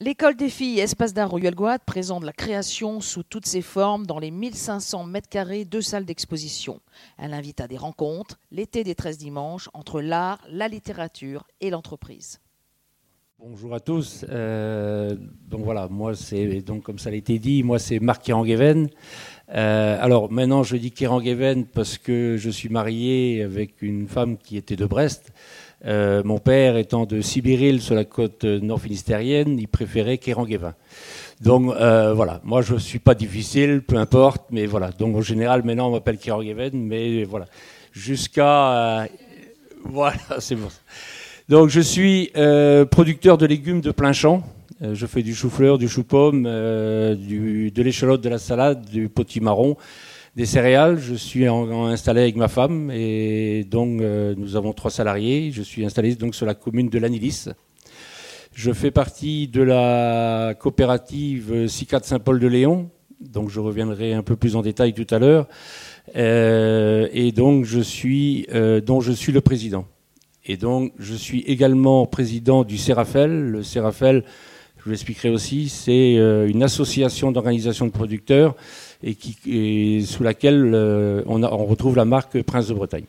L'école des filles Espace d'art Royal Guad présente la création sous toutes ses formes dans les 1500 mètres carrés de salles d'exposition. Elle invite à des rencontres, l'été des 13 dimanches, entre l'art, la littérature et l'entreprise. Bonjour à tous. Euh, donc voilà, moi c'est donc comme ça a été dit, moi c'est Marc Kerangeven. Euh, alors maintenant je dis Kerangeven parce que je suis marié avec une femme qui était de Brest. Euh, mon père étant de Sibiril sur la côte nord-finistérienne, il préférait Kéranguévin. Donc euh, voilà, moi je ne suis pas difficile, peu importe, mais voilà. Donc en général maintenant on m'appelle Kéranguéven, mais voilà. Jusqu'à... Euh, voilà, c'est bon. Donc je suis producteur de légumes de plein champ. je fais du chou-fleur, du chou-pomme, de l'échalote, de la salade, du potimarron des céréales. Je suis installé avec ma femme et donc euh, nous avons trois salariés. Je suis installé donc sur la commune de Lanilis. Je fais partie de la coopérative CICAD Saint-Paul-de-Léon, donc je reviendrai un peu plus en détail tout à l'heure. Euh, et donc je suis, euh, dont je suis le président. Et donc je suis également président du Sérafel. Le Sérafel, je vous l'expliquerai aussi, c'est une association d'organisation de producteurs et, sous laquelle euh, on, retrouve la marque Prince de Bretagne.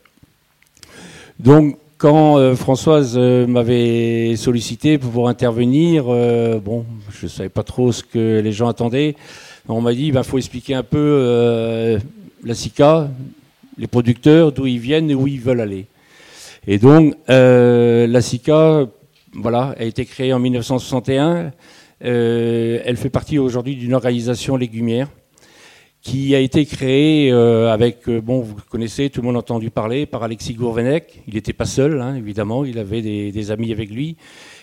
Donc, quand euh, Françoise euh, m'avait sollicité pour intervenir, bon, je ne savais pas trop ce que les gens attendaient. On m'a dit, il ben, faut expliquer un peu la SICA, les producteurs, d'où ils viennent et où ils veulent aller. Et donc, la SICA, voilà, a été créée en 1961. elle fait partie aujourd'hui d'une organisation légumière qui a été créé euh, avec, euh, bon, vous connaissez, tout le monde a entendu parler, par Alexis Gourvenec. Il n'était pas seul, hein, évidemment, il avait des, amis avec lui.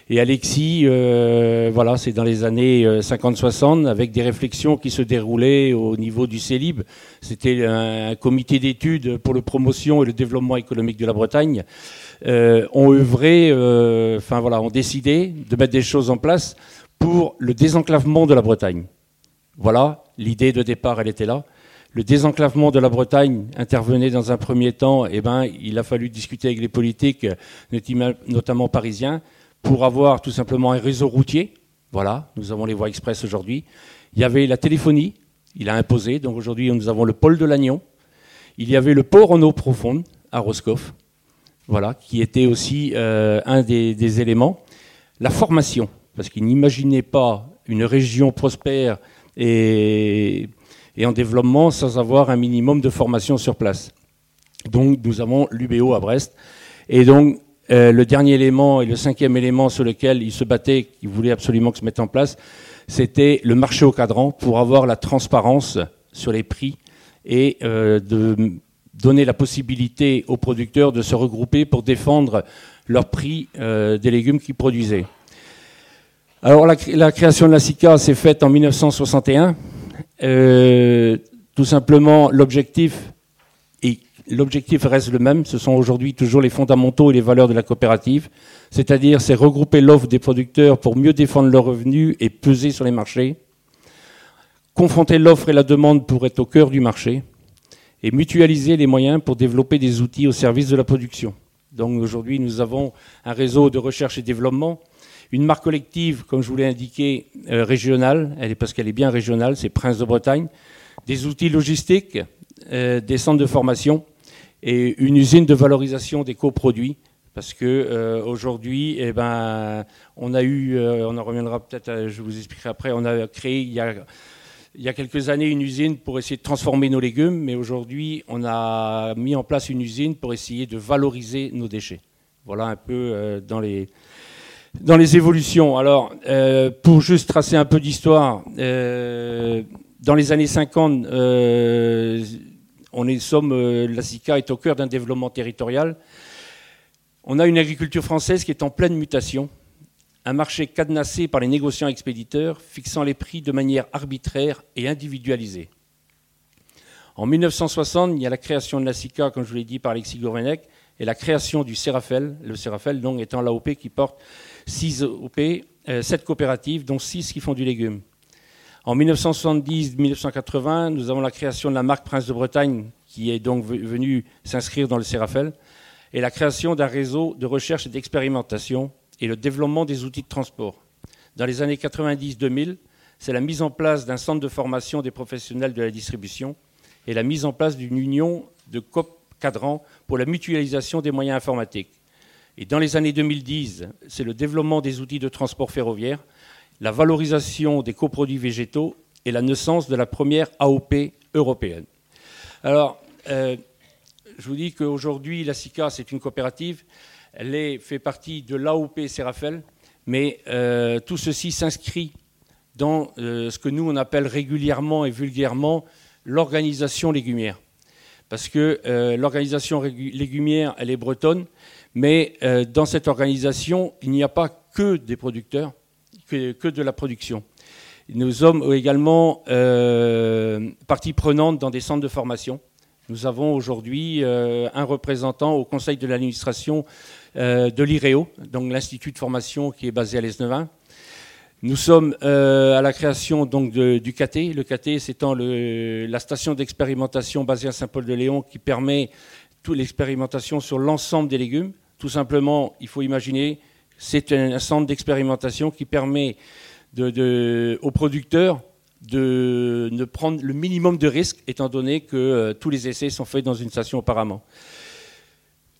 Et Alexis, euh, voilà, c'est dans les années 50-60, avec des réflexions qui se déroulaient au niveau du CELIB. C'était un, comité d'études pour la promotion et le développement économique de la Bretagne. ont œuvré, enfin voilà, ont décidé de mettre des choses en place pour le désenclavement de la Bretagne. Voilà, l'idée de départ, elle était là. Le désenclavement de la Bretagne intervenait dans un premier temps, eh ben, il a fallu discuter avec les politiques, notamment parisiens, pour avoir tout simplement un réseau routier. Voilà, nous avons les voies express aujourd'hui. Il y avait la téléphonie, il a imposé, donc aujourd'hui nous avons le pôle de Lannion. Il y avait le port en eau profonde à Roscoff, voilà, qui était aussi euh, un des, éléments. La formation, parce qu'il n'imaginait pas une région prospère et, en développement sans avoir un minimum de formation sur place. Donc nous avons l'UBO à Brest. Et donc euh, le dernier élément et le cinquième élément sur lequel il se battait, qu'il voulait absolument que se mette en place, c'était le marché au cadran pour avoir la transparence sur les prix et euh, de donner la possibilité aux producteurs de se regrouper pour défendre leur prix euh, des légumes qu'ils produisaient. Alors la, création de la SICA s'est faite en 1961. Euh, tout simplement, l'objectif l'objectif reste le même. Ce sont aujourd'hui toujours les fondamentaux et les valeurs de la coopérative, c'est-à-dire c'est regrouper l'offre des producteurs pour mieux défendre leurs revenus et peser sur les marchés, confronter l'offre et la demande pour être au cœur du marché, et mutualiser les moyens pour développer des outils au service de la production. Donc aujourd'hui, nous avons un réseau de recherche et développement une marque collective, comme je vous l'ai indiqué, euh, régionale, elle est parce qu'elle est bien régionale, c'est Prince de Bretagne, des outils logistiques, euh, des centres de formation et une usine de valorisation des coproduits. Parce que euh, aujourd'hui, eh ben, on a eu, on en reviendra peut-être, je vous expliquerai après, on a créé a, il y a quelques années une usine pour essayer de transformer nos légumes, mais aujourd'hui, on a mis en place une usine pour essayer de valoriser nos déchets. Voilà un peu dans les, dans les évolutions, alors, euh, pour juste tracer un peu d'histoire, euh, dans les années 50, euh, on est, sommes, la SICA est au cœur d'un développement territorial. On a une agriculture française qui est en pleine mutation, un marché cadenassé par les négociants expéditeurs, fixant les prix de manière arbitraire et individualisée. En 1960, il y a la création de la SICA, comme je vous l'ai dit, par Alexis Gourvenec, et la création du Sérafel, le Sérafel donc étant l'AOP qui porte 6 OP, 7 coopératives, dont 6 qui font du légume. En 1970-1980, nous avons la création de la marque Prince de Bretagne, qui est donc venue s'inscrire dans le Sérafel, et la création d'un réseau de recherche et d'expérimentation et le développement des outils de transport. dans les années 90-2000, c'est la mise en place d'un centre de formation des professionnels de la distribution et la mise en place d'une union de COP cadrant pour la mutualisation des moyens informatiques. Et dans les années 2010, c'est le développement des outils de transport ferroviaire, la valorisation des coproduits végétaux et la naissance de la première AOP européenne. Alors, euh, je vous dis qu'aujourd'hui, la SICA, c'est une coopérative. Elle fait partie de l'AOP Serafel, mais euh, tout ceci s'inscrit dans euh, ce que nous, on appelle régulièrement et vulgairement l'organisation légumière. Parce que l'organisation légumière, elle est bretonne, mais dans cette organisation, il n'y a pas que des producteurs, que de la production. Nous sommes également euh, partie prenante dans des centres de formation. Nous avons aujourd'hui euh, un représentant au conseil de l'administration euh, de l'IREO, donc l'institut de formation qui est basé à l'Esnevin. Nous sommes à la création donc du CAT. Le CAT, c'est la station d'expérimentation basée à Saint-Paul-de-Léon qui permet l'expérimentation sur l'ensemble des légumes. Tout simplement, il faut imaginer, c'est un centre d'expérimentation qui permet aux producteurs de ne prendre le minimum de risques, étant donné que euh, tous les essais sont faits dans une station auparavant.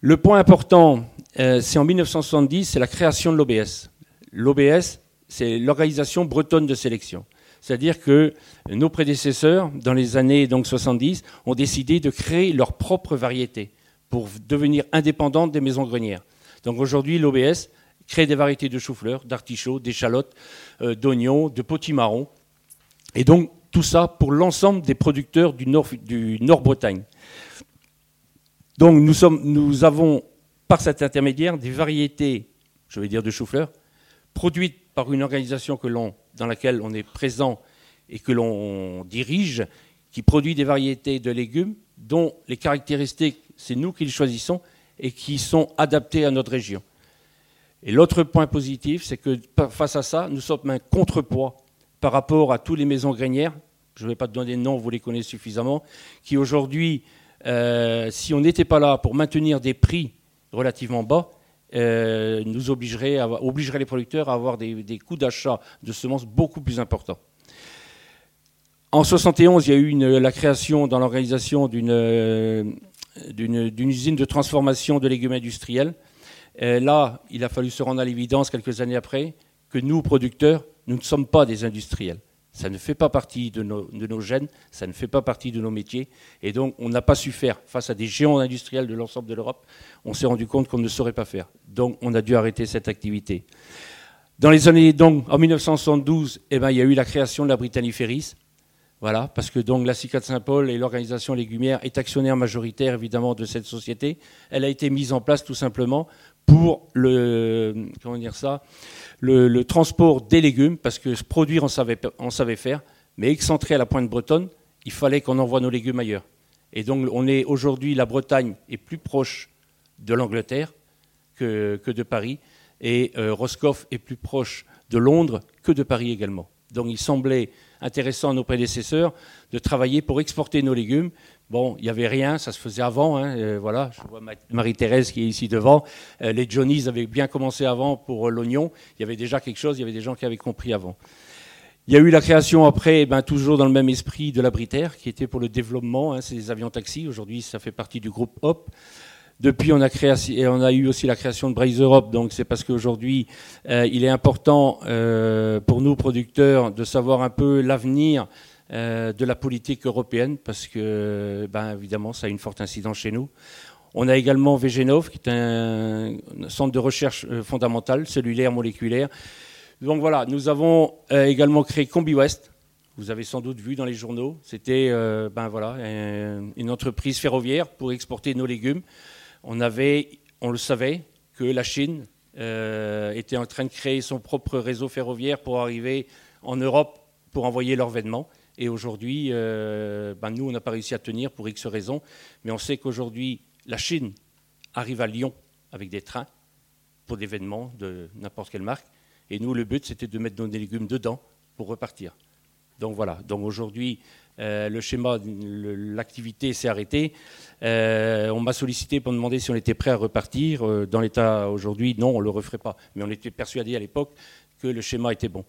Le point important, euh, c'est en 1970, c'est la création de l'OBS. L'OBS, c'est l'organisation bretonne de sélection. C'est-à-dire que nos prédécesseurs, dans les années donc 70, ont décidé de créer leur propre variété pour devenir indépendante des maisons grenières. Donc aujourd'hui, l'OBS, créer des variétés de chou-fleur, d'artichauts, d'échalotes, euh, d'oignons, de potimarrons. Et donc tout ça pour l'ensemble des producteurs du Nord, du Nord Bretagne. Donc nous, avons par cet intermédiaire des variétés, je vais dire de chou-fleur, produites par une organisation que dans laquelle on est présent et que l'on dirige, qui produit des variétés de légumes dont les caractéristiques, c'est nous qui les choisissons et qui sont adaptées à notre région. Et l'autre point positif, c'est que face à ça, nous sommes un contrepoids par rapport à toutes les maisons grainières, je ne vais pas te donner de nom, vous les connaissez suffisamment, qui aujourd'hui, euh, si on n'était pas là pour maintenir des prix relativement bas, euh, nous obligerait, les producteurs à avoir des, coûts d'achat de semences beaucoup plus importants. En 71, il y a eu la création dans l'organisation euh, d'une usine de transformation de légumes industriels là, il a fallu se rendre à l'évidence quelques années après que nous, producteurs, nous ne sommes pas des industriels. Ça ne fait pas partie de nos, gènes, ça ne fait pas partie de nos métiers. Et donc, on n'a pas su faire face à des géants industriels de l'ensemble de l'Europe. On s'est rendu compte qu'on ne saurait pas faire. Donc, on a dû arrêter cette activité. Dans les années, donc, en 1972, eh ben, il y a eu la création de la Britannie Ferris. Voilà, parce que donc la CICA de Saint-Paul et l'organisation légumière est actionnaire majoritaire évidemment de cette société. Elle a été mise en place tout simplement pour le, comment dire ça, le, transport des légumes, parce que produire, on savait, on savait faire, mais excentré à la pointe bretonne, il fallait qu'on envoie nos légumes ailleurs. Et donc, on est aujourd'hui, la Bretagne est plus proche de l'Angleterre que, de Paris, et euh, Roscoff est plus proche de Londres que de Paris également. Donc, il semblait intéressant à nos prédécesseurs de travailler pour exporter nos légumes, Bon, il n'y avait rien, ça se faisait avant. Hein, euh, voilà, je vois Marie-Thérèse qui est ici devant. Euh, les Johnnies avaient bien commencé avant pour euh, l'oignon. Il y avait déjà quelque chose, il y avait des gens qui avaient compris avant. Il y a eu la création après, ben, toujours dans le même esprit, de la Britaire, qui était pour le développement. Hein, c'est des avions taxis. Aujourd'hui, ça fait partie du groupe HOP. Depuis, on a, créé, on a eu aussi la création de Braise Europe. Donc, c'est parce qu'aujourd'hui, il est important pour nous, producteurs, de savoir un peu l'avenir euh, de la politique européenne, parce que, ben, évidemment, ça a une forte incidence chez nous. On a également VGNOV, qui est un centre de recherche euh, fondamentale, cellulaire, moléculaire. Donc voilà, nous avons euh, également créé CombiWest. Vous avez sans doute vu dans les journaux. C'était ben voilà, une entreprise ferroviaire pour exporter nos légumes. On avait, on le savait, que la Chine était en train de créer son propre réseau ferroviaire pour arriver en Europe pour envoyer leurs vêtements. Et aujourd'hui, euh, ben nous, on n'a pas réussi à tenir pour X raisons. Mais on sait qu'aujourd'hui, la Chine arrive à Lyon avec des trains pour des vêtements de n'importe quelle marque. Et nous, le but, c'était de mettre nos légumes dedans pour repartir. Donc voilà. Donc aujourd'hui, euh, le schéma, l'activité s'est arrêtée. Euh, on m'a sollicité pour me demander si on était prêt à repartir. Euh, dans l'état aujourd'hui, non, on ne le referait pas. Mais on était persuadé à l'époque que le schéma était bon.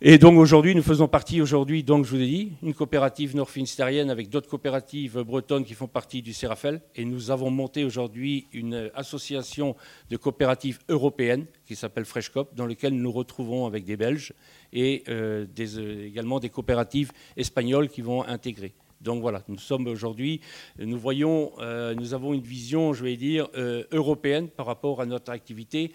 Et donc aujourd'hui, nous faisons partie aujourd'hui, donc je vous ai dit, une coopérative nord-finistérienne avec d'autres coopératives bretonnes qui font partie du Sérafel. Et nous avons monté aujourd'hui une association de coopératives européennes qui s'appelle FreshCop, dans laquelle nous nous retrouvons avec des Belges et euh, euh, également des coopératives espagnoles qui vont intégrer. Donc voilà, nous sommes aujourd'hui, nous voyons, euh, nous avons une vision, je vais dire, européenne par rapport à notre activité.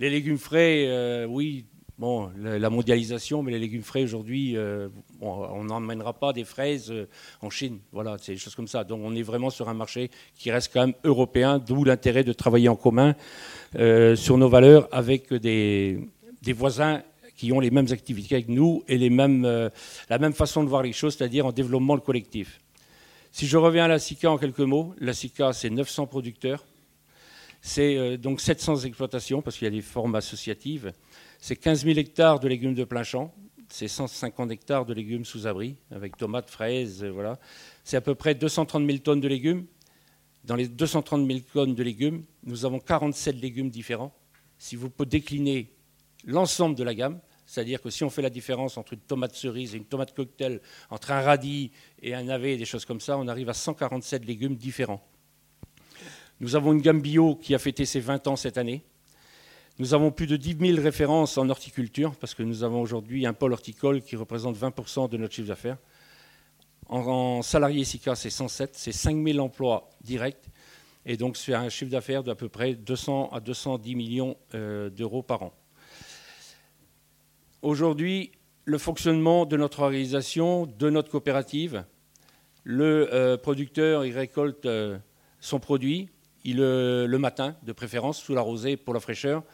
Les légumes frais, oui, Bon, la mondialisation, mais les légumes frais aujourd'hui, euh, on n'emmènera pas des fraises euh, en Chine. Voilà, c'est des choses comme ça. Donc on est vraiment sur un marché qui reste quand même européen, d'où l'intérêt de travailler en commun euh, sur nos valeurs avec des, voisins qui ont les mêmes activités avec nous et les mêmes, la même façon de voir les choses, c'est-à-dire en développement le collectif. Si je reviens à la SICA en quelques mots, la SICA, c'est 900 producteurs, c'est donc 700 exploitations, parce qu'il y a des formes associatives. C'est 15 000 hectares de légumes de plein champ, c'est 150 hectares de légumes sous abri, avec tomates, fraises, euh, voilà. C'est à peu près 230 000 tonnes de légumes. Dans les 230 000 tonnes de légumes, nous avons 47 légumes différents. Si vous pouvez décliner l'ensemble de la gamme, c'est-à-dire que si on fait la différence entre une tomate cerise et une tomate cocktail, entre un radis et un navet, des choses comme ça, on arrive à 147 légumes différents. Nous avons une gamme bio qui a fêté ses 20 ans cette année. Nous avons plus de 10 000 références en horticulture, parce que nous avons aujourd'hui un pôle horticole qui représente 20% de notre chiffre d'affaires. En, salariés SICA, c'est 107, c'est 5 000 emplois directs, et donc c'est un chiffre d'affaires d'à peu près 200 à 210 millions euh, d'euros par an. Aujourd'hui, le fonctionnement de notre organisation, de notre coopérative, le euh, producteur, il récolte euh, son produit, il, le matin, de préférence, sous la rosée pour la fraîcheur.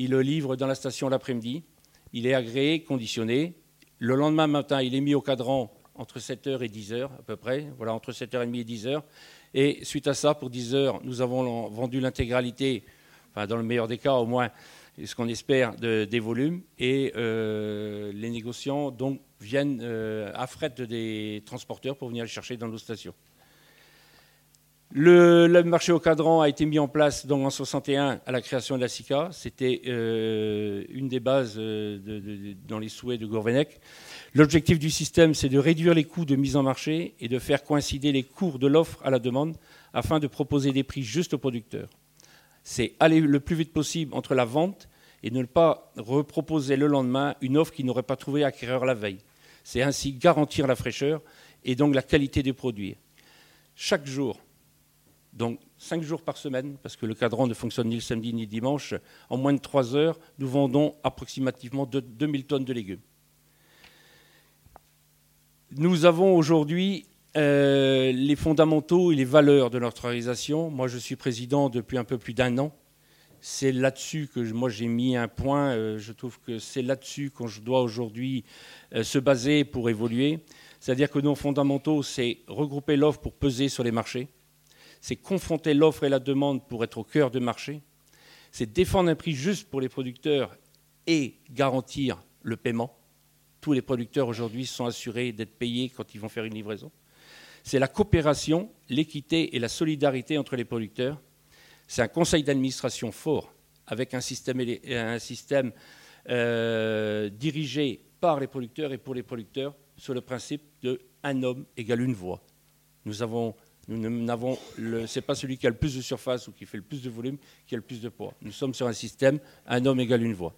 Il le livre dans la station l'après-midi. Il est agréé, conditionné. Le lendemain matin, il est mis au cadran entre 7h et 10h à peu près, voilà, entre 7h30 et 10h. Et suite à ça, pour 10h, nous avons vendu l'intégralité, enfin dans le meilleur des cas au moins, ce qu'on espère, des volumes. Et euh, les négociants donc, viennent euh, à fret des transporteurs pour venir les chercher dans nos stations. Le, marché au cadran a été mis en place donc, en 61 à la création de la SICA. C'était euh, une des bases euh, dans les souhaits de Gourvenec. L'objectif du système, c'est de réduire les coûts de mise en marché et de faire coïncider les cours de l'offre à la demande afin de proposer des prix justes aux producteurs. C'est aller le plus vite possible entre la vente et ne pas reproposer le lendemain une offre qui n'aurait pas trouvé acquéreur la veille. C'est ainsi garantir la fraîcheur et donc la qualité des produits. Chaque jour, donc cinq jours par semaine, parce que le cadran ne fonctionne ni le samedi ni le dimanche, en moins de trois heures, nous vendons approximativement 2000 tonnes de légumes. Nous avons aujourd'hui euh, les fondamentaux et les valeurs de notre organisation. Moi, je suis président depuis un peu plus d'un an. C'est là-dessus que j'ai mis un point. Euh, je trouve que c'est là-dessus qu'on doit aujourd'hui euh, se baser pour évoluer. C'est-à-dire que nos fondamentaux, c'est regrouper l'offre pour peser sur les marchés c'est confronter l'offre et la demande pour être au cœur du marché, c'est défendre un prix juste pour les producteurs et garantir le paiement. Tous les producteurs aujourd'hui sont assurés d'être payés quand ils vont faire une livraison. C'est la coopération, l'équité et la solidarité entre les producteurs. C'est un conseil d'administration fort avec un système, système euh, dirigé par les producteurs et pour les producteurs sur le principe de un homme égale une voix. Nous avons nous n'avons c'est pas celui qui a le plus de surface ou qui fait le plus de volume qui a le plus de poids. Nous sommes sur un système un homme égale une voix.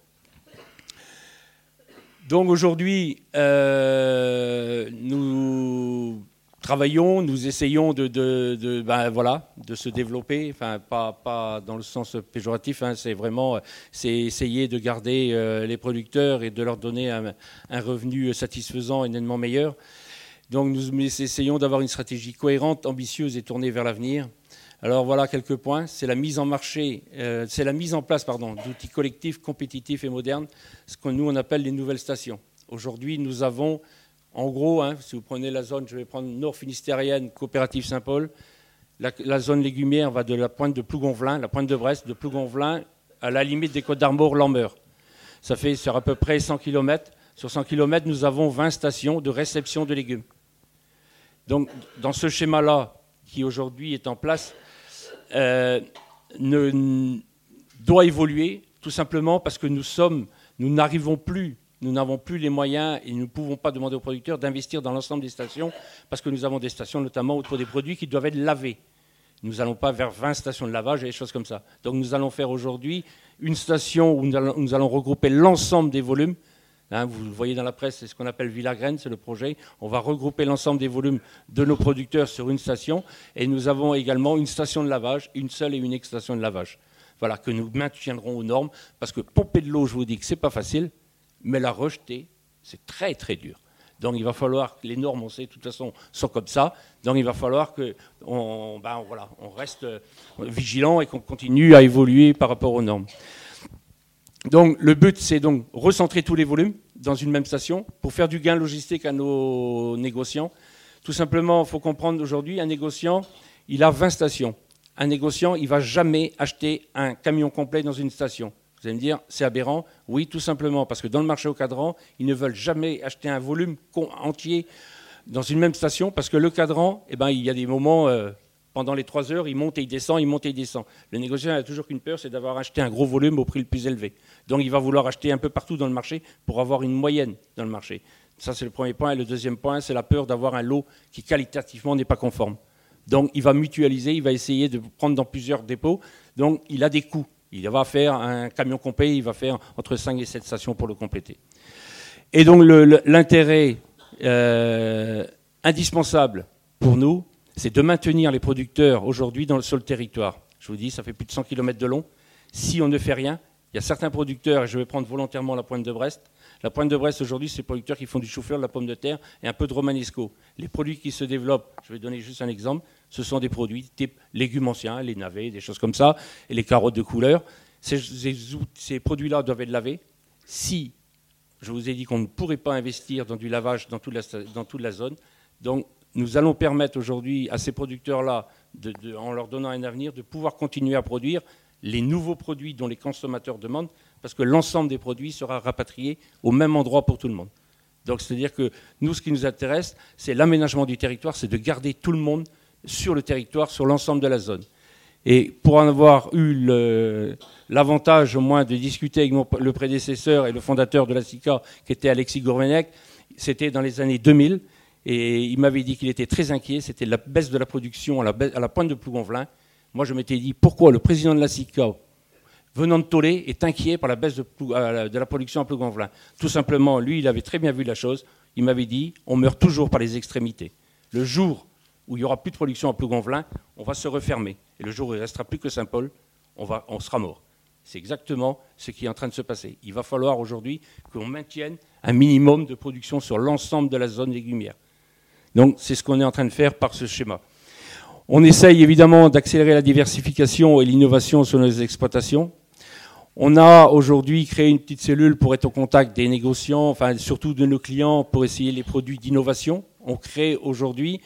Donc aujourd'hui, euh, nous travaillons, nous essayons de, ben voilà, de se développer, enfin pas, pas dans le sens péjoratif, hein, c'est vraiment c'est essayer de garder euh, les producteurs et de leur donner un, un revenu satisfaisant et nettement meilleur. Donc nous essayons d'avoir une stratégie cohérente, ambitieuse et tournée vers l'avenir. Alors voilà quelques points. C'est la mise en marché, euh, c'est la mise en place d'outils collectifs, compétitifs et modernes, ce que nous on appelle les nouvelles stations. Aujourd'hui, nous avons, en gros, hein, si vous prenez la zone, je vais prendre Nord Finistérienne, Coopérative Saint-Paul, la, zone légumière va de la pointe de Plougonvelin, la pointe de Brest, de Plougonvelin à la limite des Côtes d'Armor, Lambert. Ça fait sur à peu près 100 km Sur 100 km, nous avons 20 stations de réception de légumes. Donc, dans ce schéma-là, qui aujourd'hui est en place, euh, doit évoluer tout simplement parce que nous sommes, nous n'arrivons plus, nous n'avons plus les moyens et nous ne pouvons pas demander aux producteurs d'investir dans l'ensemble des stations parce que nous avons des stations notamment autour des produits qui doivent être lavés. Nous n'allons pas vers 20 stations de lavage et des choses comme ça. Donc nous allons faire aujourd'hui une station où nous allons regrouper l'ensemble des volumes Hein, vous le voyez dans la presse, c'est ce qu'on appelle Villagraine, c'est le projet. On va regrouper l'ensemble des volumes de nos producteurs sur une station. Et nous avons également une station de lavage, une seule et unique station de lavage. Voilà, que nous maintiendrons aux normes. Parce que pomper de l'eau, je vous dis que ce n'est pas facile, mais la rejeter, c'est très très dur. Donc il va falloir que les normes, on sait, de toute façon, sont comme ça. Donc il va falloir qu'on ben, on reste vigilant et qu'on continue à évoluer par rapport aux normes. Donc le but, c'est donc recentrer tous les volumes dans une même station pour faire du gain logistique à nos négociants. Tout simplement, il faut comprendre aujourd'hui, un négociant, il a 20 stations. Un négociant, il ne va jamais acheter un camion complet dans une station. Vous allez me dire, c'est aberrant. Oui, tout simplement, parce que dans le marché au cadran, ils ne veulent jamais acheter un volume entier dans une même station, parce que le cadran, eh ben, il y a des moments, euh, pendant les trois heures, il monte et il descend, il monte et il descend. Le négociant n'a toujours qu'une peur, c'est d'avoir acheté un gros volume au prix le plus élevé. Donc il va vouloir acheter un peu partout dans le marché pour avoir une moyenne dans le marché. Ça, c'est le premier point. Et le deuxième point, c'est la peur d'avoir un lot qui qualitativement n'est pas conforme. Donc il va mutualiser, il va essayer de prendre dans plusieurs dépôts. Donc il a des coûts. Il va faire un camion complet, il va faire entre 5 et 7 stations pour le compléter. Et donc l'intérêt euh, indispensable pour nous, c'est de maintenir les producteurs aujourd'hui sur le territoire. Je vous dis, ça fait plus de 100 km de long. Si on ne fait rien, il y a certains producteurs, et je vais prendre volontairement la pointe de Brest. La pointe de Brest aujourd'hui, c'est les producteurs qui font du chou-fleur, de la pomme de terre et un peu de romanesco. Les produits qui se développent, je vais donner juste un exemple, ce sont des produits type légumes anciens, les navets, des choses comme ça, et les carottes de couleur. Ces, ces produits-là doivent être lavés. Si je vous ai dit qu'on ne pourrait pas investir dans du lavage dans toute la, dans toute la zone, donc nous allons permettre aujourd'hui à ces producteurs-là, en leur donnant un avenir, de pouvoir continuer à produire les nouveaux produits dont les consommateurs demandent, parce que l'ensemble des produits sera rapatrié au même endroit pour tout le monde. Donc c'est-à-dire que nous, ce qui nous intéresse, c'est l'aménagement du territoire, c'est de garder tout le monde sur le territoire, sur l'ensemble de la zone. Et pour en avoir eu l'avantage au moins de discuter avec le prédécesseur et le fondateur de la SICA, qui était Alexis Gourvenec, c'était dans les années 2000, et il m'avait dit qu'il était très inquiet, c'était la baisse de la production à la, pointe de Plougonvelin. Moi, je m'étais dit, pourquoi le président de la SICA, venant de Tolé, est inquiet par la baisse de, euh, la production à Plougonvelin? Tout simplement, lui, il avait très bien vu la chose. Il m'avait dit, on meurt toujours par les extrémités. Le jour où il n'y aura plus de production à Plougonvelin, on va se refermer. Et le jour où il ne restera plus que Saint-Paul, on, on sera mort. C'est exactement ce qui est en train de se passer. Il va falloir aujourd'hui qu'on maintienne un minimum de production sur l'ensemble de la zone légumière. Donc c'est ce qu'on est en train de faire par ce schéma. On essaye évidemment d'accélérer la diversification et l'innovation sur nos exploitations. On a aujourd'hui créé une petite cellule pour être au contact des négociants, enfin surtout de nos clients, pour essayer les produits d'innovation. On crée aujourd'hui,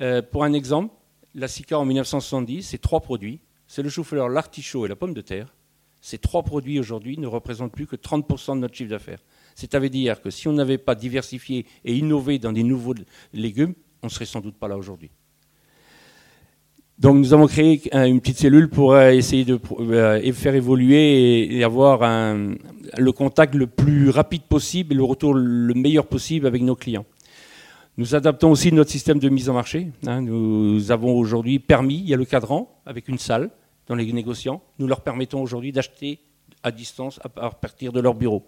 euh, pour un exemple, la SICA en 1970, c'est trois produits. C'est le chou-fleur, l'artichaut et la pomme de terre. Ces trois produits aujourd'hui ne représentent plus que 30% de notre chiffre d'affaires. C'est-à-dire que si on n'avait pas diversifié et innové dans des nouveaux légumes, on ne serait sans doute pas là aujourd'hui. Donc nous avons créé une petite cellule pour euh, essayer de euh, faire évoluer et avoir le contact le plus rapide possible et le retour le meilleur possible avec nos clients. Nous adaptons aussi notre système de mise en marché. Hein. Nous avons aujourd'hui permis, il y a le cadran avec une salle dans les négociants. Nous leur permettons aujourd'hui d'acheter à distance à partir de leur bureau.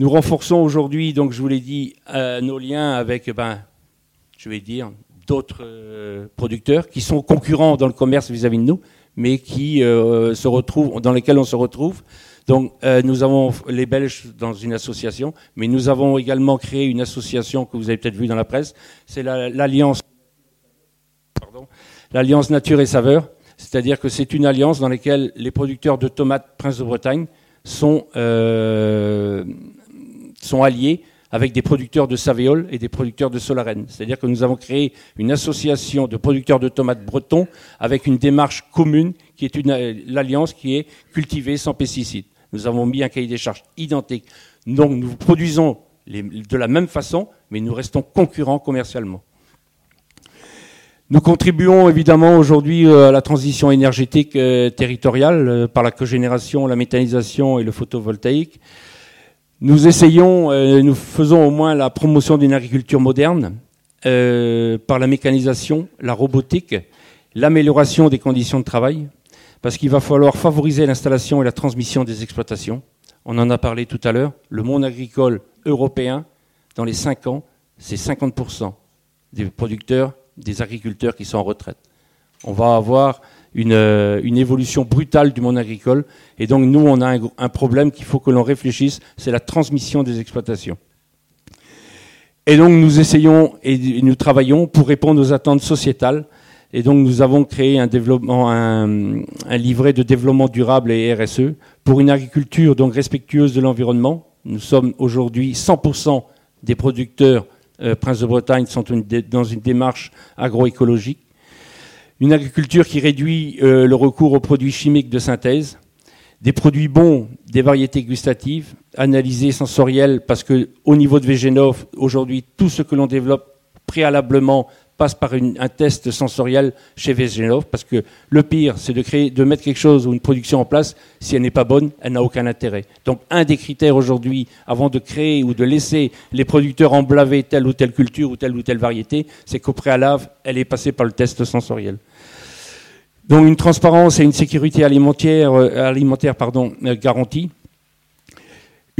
Nous renforçons aujourd'hui, donc je vous l'ai dit, euh, nos liens avec, ben, je vais dire, d'autres euh, producteurs qui sont concurrents dans le commerce vis-à-vis de nous, mais qui euh, se retrouvent, dans lesquels on se retrouve. Donc, nous avons les Belges dans une association, mais nous avons également créé une association que vous avez peut-être vu dans la presse. C'est l'alliance, l'alliance Nature et Saveur. C'est-à-dire que c'est une alliance dans laquelle les producteurs de tomates Prince de Bretagne sont sont alliés avec des producteurs de Savéole et des producteurs de Solaren. C'est-à-dire que nous avons créé une association de producteurs de tomates bretons avec une démarche commune qui est l'alliance qui est cultivée sans pesticides. Nous avons mis un cahier des charges identique. Donc nous produisons de la même façon, mais nous restons concurrents commercialement. Nous contribuons évidemment aujourd'hui euh, à la transition énergétique euh, territoriale euh, par la cogénération, la méthanisation et le photovoltaïque. Nous essayons, nous faisons au moins la promotion d'une agriculture moderne par la mécanisation, la robotique, l'amélioration des conditions de travail, parce qu'il va falloir favoriser l'installation et la transmission des exploitations. On en a parlé tout à l'heure. Le monde agricole européen, dans les 5 ans, c'est 50% des producteurs, des agriculteurs qui sont en retraite. On va avoir une, euh, évolution brutale du monde agricole. Et donc, nous, on a un, problème qu'il faut que l'on réfléchisse, c'est la transmission des exploitations. Et donc, nous essayons et nous travaillons pour répondre aux attentes sociétales. Et donc, nous avons créé un livret de développement durable et RSE pour une agriculture donc respectueuse de l'environnement, nous sommes aujourd'hui 100% des producteurs euh, Prince de Bretagne sont dans une démarche agroécologique. Une agriculture qui réduit euh, le recours aux produits chimiques de synthèse. Des produits bons, des variétés gustatives, analysées sensorielles, parce qu'au niveau de Végenov, aujourd'hui, tout ce que l'on développe préalablement passe par un test sensoriel chez Vesgenov, parce que le pire, c'est de, créer, de mettre quelque chose ou une production en place, si elle n'est pas bonne, elle n'a aucun intérêt. Donc un des critères aujourd'hui, avant de créer ou de laisser les producteurs emblaver telle ou telle culture ou telle ou telle variété, c'est qu'au préalable, elle est passée par le test sensoriel. Donc une transparence et une sécurité alimentaire, euh, alimentaire pardon, euh, garantie.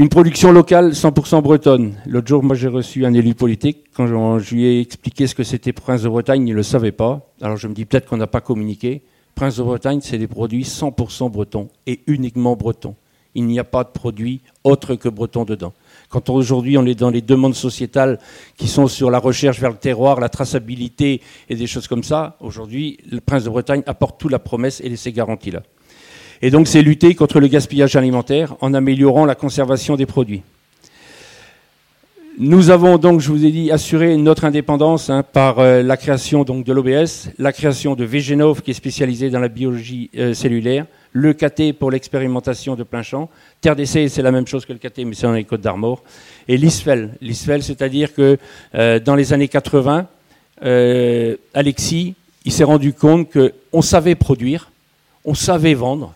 Une production locale 100% bretonne. L'autre jour, moi, j'ai reçu un élu politique. Quand je, lui ai expliqué ce que c'était Prince de Bretagne, il ne le savait pas. Alors je me dis peut-être qu'on n'a pas communiqué. Prince de Bretagne, c'est des produits 100% bretons et uniquement bretons. Il n'y a pas de produit autre que breton dedans. Quand aujourd'hui on est dans les demandes sociétales qui sont sur la recherche vers le terroir, la traçabilité et des choses comme ça, aujourd'hui, le Prince de Bretagne apporte toute la promesse et ces garanties-là. Et donc, c'est lutter contre le gaspillage alimentaire en améliorant la conservation des produits. Nous avons donc, je vous ai dit, assuré notre indépendance hein, par euh, la création donc de l'OBS, la création de Végenov qui est spécialisé dans la biologie euh, cellulaire, le KT pour l'expérimentation de plein champ, Terre d'essai c'est la même chose que le KT mais c'est dans les Côtes d'Armor, et l'ISFEL. L'ISFEL, c'est-à-dire que euh, dans les années 80, Alexis, il s'est rendu compte qu'on savait produire, on savait vendre,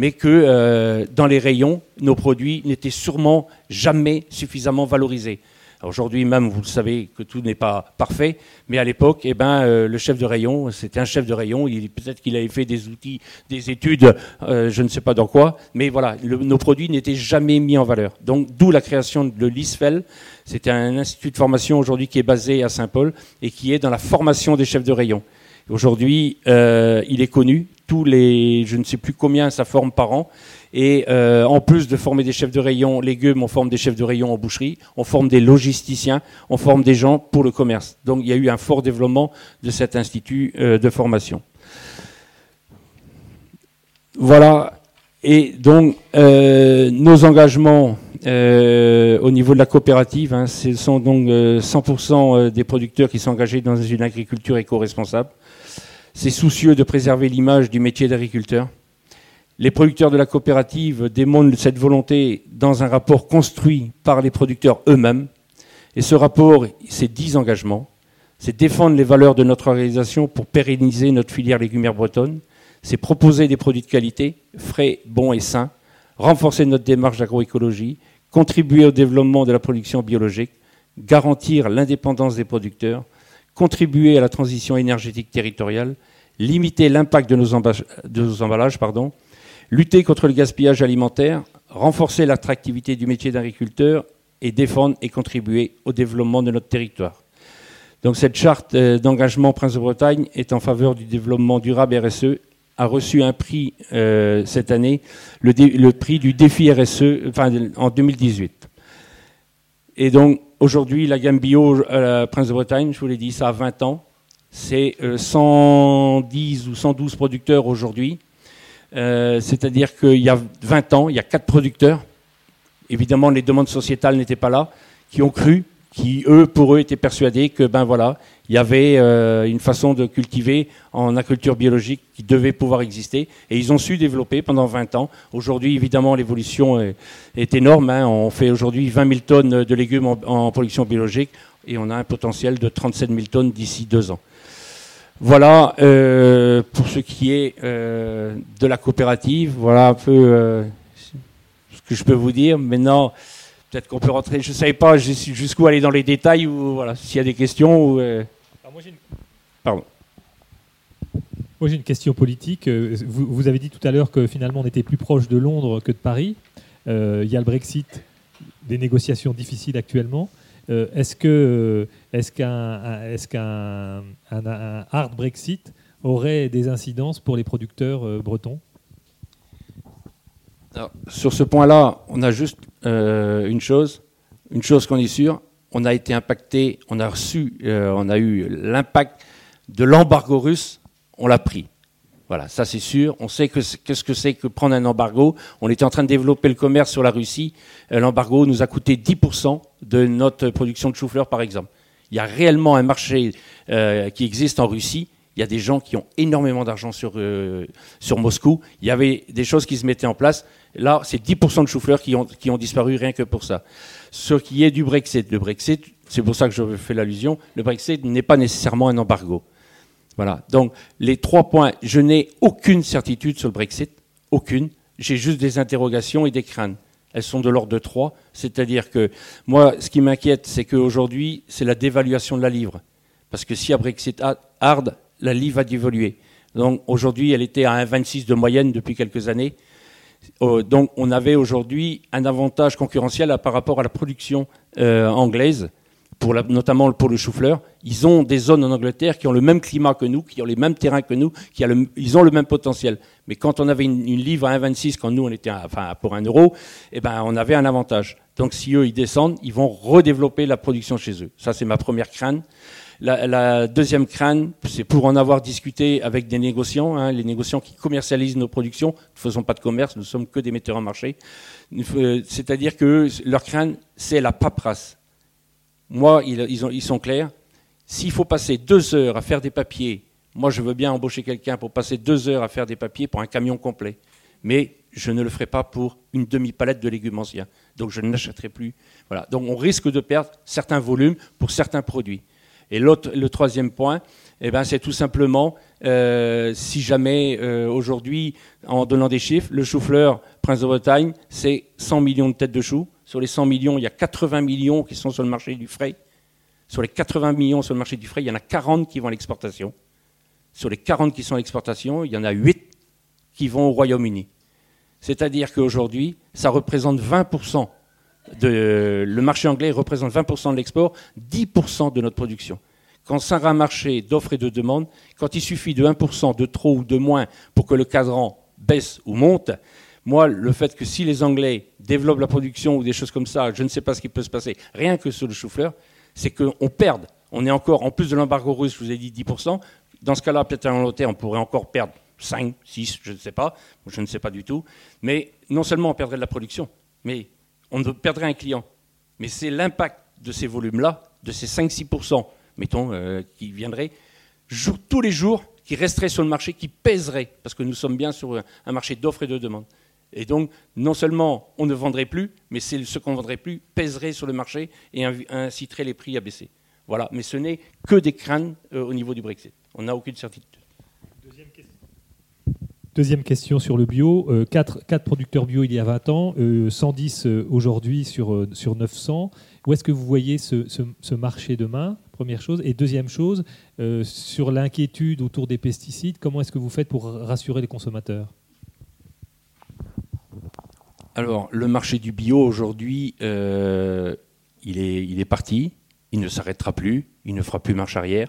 mais que euh, dans les rayons, nos produits n'étaient sûrement jamais suffisamment valorisés. Aujourd'hui même, vous le savez que tout n'est pas parfait, mais à l'époque, eh ben, euh, le chef de rayon, c'était un chef de rayon. Peut-être qu'il avait fait des outils, des études, euh, je ne sais pas dans quoi, mais voilà, nos produits n'étaient jamais mis en valeur. Donc, d'où la création de l'ISFEL. C'était un institut de formation aujourd'hui qui est basé à Saint-Paul et qui est dans la formation des chefs de rayon. Aujourd'hui, il est connu tous les, je ne sais plus combien ça forme par an. Et euh, en plus de former des chefs de rayon légumes, on forme des chefs de rayon en boucherie, on forme des logisticiens, on forme des gens pour le commerce. Donc il y a eu un fort développement de cet institut euh, de formation. Voilà. Et donc euh, nos engagements au niveau de la coopérative, hein, ce sont donc 100% des producteurs qui sont engagés dans une agriculture éco-responsable. C'est soucieux de préserver l'image du métier d'agriculteur. Les producteurs de la coopérative démontrent cette volonté dans un rapport construit par les producteurs eux-mêmes. Et ce rapport, c'est dix engagements. C'est défendre les valeurs de notre organisation pour pérenniser notre filière légumière bretonne. C'est proposer des produits de qualité, frais, bons et sains. Renforcer notre démarche d'agroécologie. Contribuer au développement de la production biologique. Garantir l'indépendance des producteurs contribuer à la transition énergétique territoriale, limiter l'impact de, nos emballages, lutter contre le gaspillage alimentaire, renforcer l'attractivité du métier d'agriculteur et défendre et contribuer au développement de notre territoire. Donc cette charte euh, d'engagement Prince de Bretagne est en faveur du développement durable RSE, a reçu un prix euh, cette année, le, prix du défi RSE en 2018. Et donc Aujourd'hui, la gamme bio euh, Prince de Bretagne, je vous l'ai dit, ça a 20 ans. C'est 110 euh, ou 112 producteurs aujourd'hui. Euh, c'est-à-dire qu'il y a 20 ans, il y a 4 producteurs. Évidemment, les demandes sociétales n'étaient pas là, qui ont cru, qui eux, pour eux, étaient persuadés que ben voilà, il y avait euh, une façon de cultiver en agriculture biologique qui devait pouvoir exister, et ils ont su développer pendant 20 ans. Aujourd'hui, évidemment, l'évolution est, énorme. Hein. On fait aujourd'hui 20 000 tonnes de légumes en, production biologique, et on a un potentiel de 37 000 tonnes d'ici deux ans. Voilà euh, pour ce qui est euh, de la coopérative. Voilà un peu ce que je peux vous dire. Maintenant. Peut-être qu'on peut rentrer. Je ne savais pas jusqu'où aller dans les détails ou voilà, s'il y a des questions. Ou, euh. moi, une... Pardon. Moi, j'ai une question politique. Euh, vous, avez dit tout à l'heure que finalement on était plus proche de Londres que de Paris. Euh, il y a le Brexit, des négociations difficiles actuellement. est-ce que est-ce qu'un hard Brexit aurait des incidences pour les producteurs bretons? Sur ce point-là, on a juste euh, une chose, une chose qu'on est sûr, on a été impacté, on a reçu, euh, on a eu l'impact de l'embargo russe, on l'a pris. Voilà, ça c'est sûr. On sait qu'est-ce que c'est que prendre un embargo. On était en train de développer le commerce sur la Russie. Euh, l'embargo nous a coûté 10% de notre production de chou-fleur, par exemple. Il y a réellement un marché qui existe en Russie il y a des gens qui ont énormément d'argent sur, euh, Moscou. Il y avait des choses qui se mettaient en place. Là, c'est 10% de chou-fleurs qui ont, qui ont disparu rien que pour ça. Ce qui est du Brexit. Le Brexit, c'est pour ça que je fais l'allusion, le Brexit n'est pas nécessairement un embargo. Voilà. Donc, les trois points, je n'ai aucune certitude sur le Brexit. Aucune. J'ai juste des interrogations et des craintes. Elles sont de l'ordre de trois. C'est-à-dire que, moi, ce qui m'inquiète, c'est qu'aujourd'hui, c'est la dévaluation de la livre. Parce que y a Brexit hard, la livre a d'évoluer. Donc aujourd'hui, elle était à 1,26 de moyenne depuis quelques années. Euh, donc on avait aujourd'hui un avantage concurrentiel par rapport à la production euh, anglaise, pour notamment pour le chou-fleur. Ils ont des zones en Angleterre qui ont le même climat que nous, qui ont les mêmes terrains que nous, qui ils ont le même potentiel. Mais quand on avait une, livre à 1,26, quand nous on était enfin, pour un euro, eh ben, on avait un avantage. Donc si eux ils descendent, ils vont redévelopper la production chez eux. Ça c'est ma première crainte. La, deuxième crainte, c'est pour en avoir discuté avec des négociants, hein, les négociants qui commercialisent nos productions. Nous ne faisons pas de commerce, nous sommes que des metteurs en marché. C'est-à-dire que leur crainte, c'est la paperasse. Moi, ils, sont clairs. S'il faut passer deux heures à faire des papiers, moi je veux bien embaucher quelqu'un pour passer deux heures à faire des papiers pour un camion complet. Mais je ne le ferai pas pour une demi-palette de légumes anciens. Donc je n'achèterai plus. Voilà. Donc on risque de perdre certains volumes pour certains produits. Et le troisième point, eh ben, c'est tout simplement, euh, si jamais euh, aujourd'hui, en donnant des chiffres, le chou-fleur Prince de Bretagne, c'est 100 millions de têtes de choux. Sur les 100 millions, il y a 80 millions qui sont sur le marché du frais. Sur les 80 millions sur le marché du frais, il y en a 40 qui vont à l'exportation. Sur les 40 qui sont à l'exportation, il y en a 8 qui vont au Royaume-Uni. C'est-à-dire qu'aujourd'hui, ça représente 20% le marché anglais représente 20% de l'export, 10% de notre production. Quand c'est un marché d'offres et de demandes, quand il suffit de 1% de trop ou de moins pour que le cadran baisse ou monte, moi, le fait que si les Anglais développent la production ou des choses comme ça, je ne sais pas ce qui peut se passer, rien que sur le chou-fleur, c'est qu'on perde. On est encore, en plus de l'embargo russe, je vous ai dit 10%, dans ce cas-là, peut-être en Angleterre, on pourrait encore perdre 5, 6, je ne sais pas, je ne sais pas du tout. Mais non seulement on perdrait de la production, mais on perdrait un client. Mais c'est l'impact de ces volumes-là, de ces 5-6%, mettons, euh, qui viendraient tous les jours, qui resteraient sur le marché, qui pèseraient, parce que nous sommes bien sur un marché d'offres et de demandes. Et donc, non seulement on ne vendrait plus, mais ce qu'on ne vendrait plus pèserait sur le marché et inciterait les prix à baisser. Voilà, mais ce n'est que des craintes euh, au niveau du Brexit. On n'a aucune certitude. Deuxième question sur le bio. 4, euh, producteurs bio il y a 20 ans, 110 euh, euh, aujourd'hui sur, sur 900. Où est-ce que vous voyez ce, marché demain? Première chose. Et deuxième chose, sur l'inquiétude autour des pesticides, comment est-ce que vous faites pour rassurer les consommateurs? Alors, le marché du bio aujourd'hui, il, est, il est parti. Il ne s'arrêtera plus, il ne fera plus marche arrière.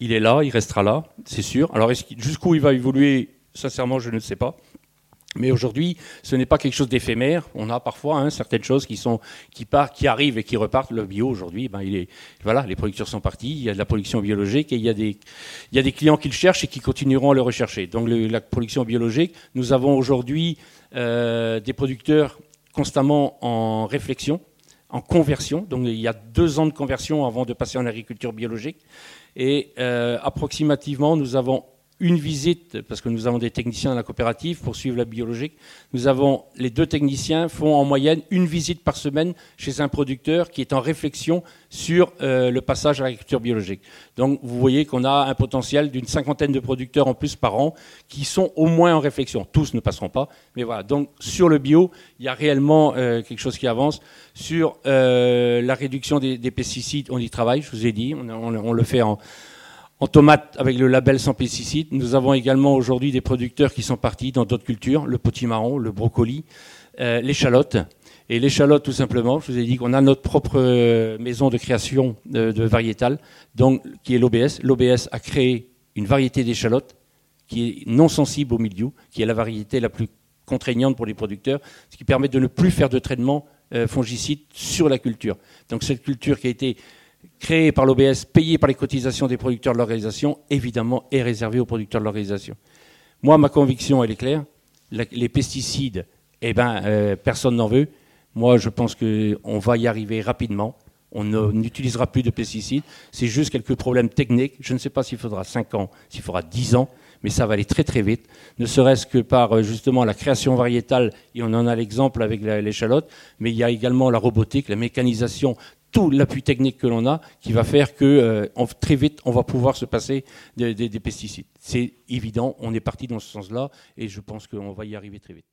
Il est là, il restera là, c'est sûr. Alors, jusqu'où il va évoluer? Sincèrement, je ne sais pas. Mais aujourd'hui, ce n'est pas quelque chose d'éphémère. On a parfois hein, certaines choses qui sont qui partent, qui arrivent et qui repartent. Le bio aujourd'hui, ben, il est voilà, les producteurs sont partis. Il y a de la production biologique et il y a des il y a des clients qui le cherchent et qui continueront à le rechercher. Donc la production biologique, nous avons aujourd'hui euh, des producteurs constamment en réflexion en conversion. Donc il y a deux ans de conversion avant de passer en agriculture biologique. Et euh, approximativement, nous avons une visite, parce que nous avons des techniciens dans la coopérative pour suivre la biologique. Nous avons, les deux techniciens font en moyenne une visite par semaine chez un producteur qui est en réflexion sur euh, le passage à l'agriculture biologique. Donc vous voyez qu'on a un potentiel d'une cinquantaine de producteurs en plus par an qui sont au moins en réflexion. Tous ne passeront pas, mais voilà. Donc sur le bio, il y a réellement euh, quelque chose qui avance. Sur euh, la réduction des, pesticides, on y travaille, je vous ai dit, on le fait en en tomates, avec le label sans pesticides, nous avons également aujourd'hui des producteurs qui sont partis dans d'autres cultures, le potimarron, le brocoli, euh, l'échalote. Et l'échalote, tout simplement, je vous ai dit qu'on a notre propre euh, maison de création de, de variétales, donc, qui est l'OBS. L'OBS a créé une variété d'échalotes qui est non sensible au milieu, qui est la variété la plus contraignante pour les producteurs, ce qui permet de ne plus faire de traitement euh, fongicide sur la culture. Donc cette culture qui a été créé par l'OBS, payé par les cotisations des producteurs de l'organisation, évidemment, est réservé aux producteurs de l'organisation. Moi, ma conviction, elle est claire. les pesticides, eh ben, euh, personne n'en veut. Moi, je pense qu'on va y arriver rapidement. On n'utilisera plus de pesticides. C'est juste quelques problèmes techniques. Je ne sais pas s'il faudra 5 ans, s'il faudra 10 ans, mais ça va aller très très vite. Ne serait-ce que par euh, justement la création variétale, et on en a l'exemple avec l'échalote, mais il y a également la robotique, la mécanisation tout l'appui technique que l'on a qui va faire que euh, très vite on va pouvoir se passer des, des pesticides. C'est évident, on est parti dans ce sens-là et je pense qu'on va y arriver très vite.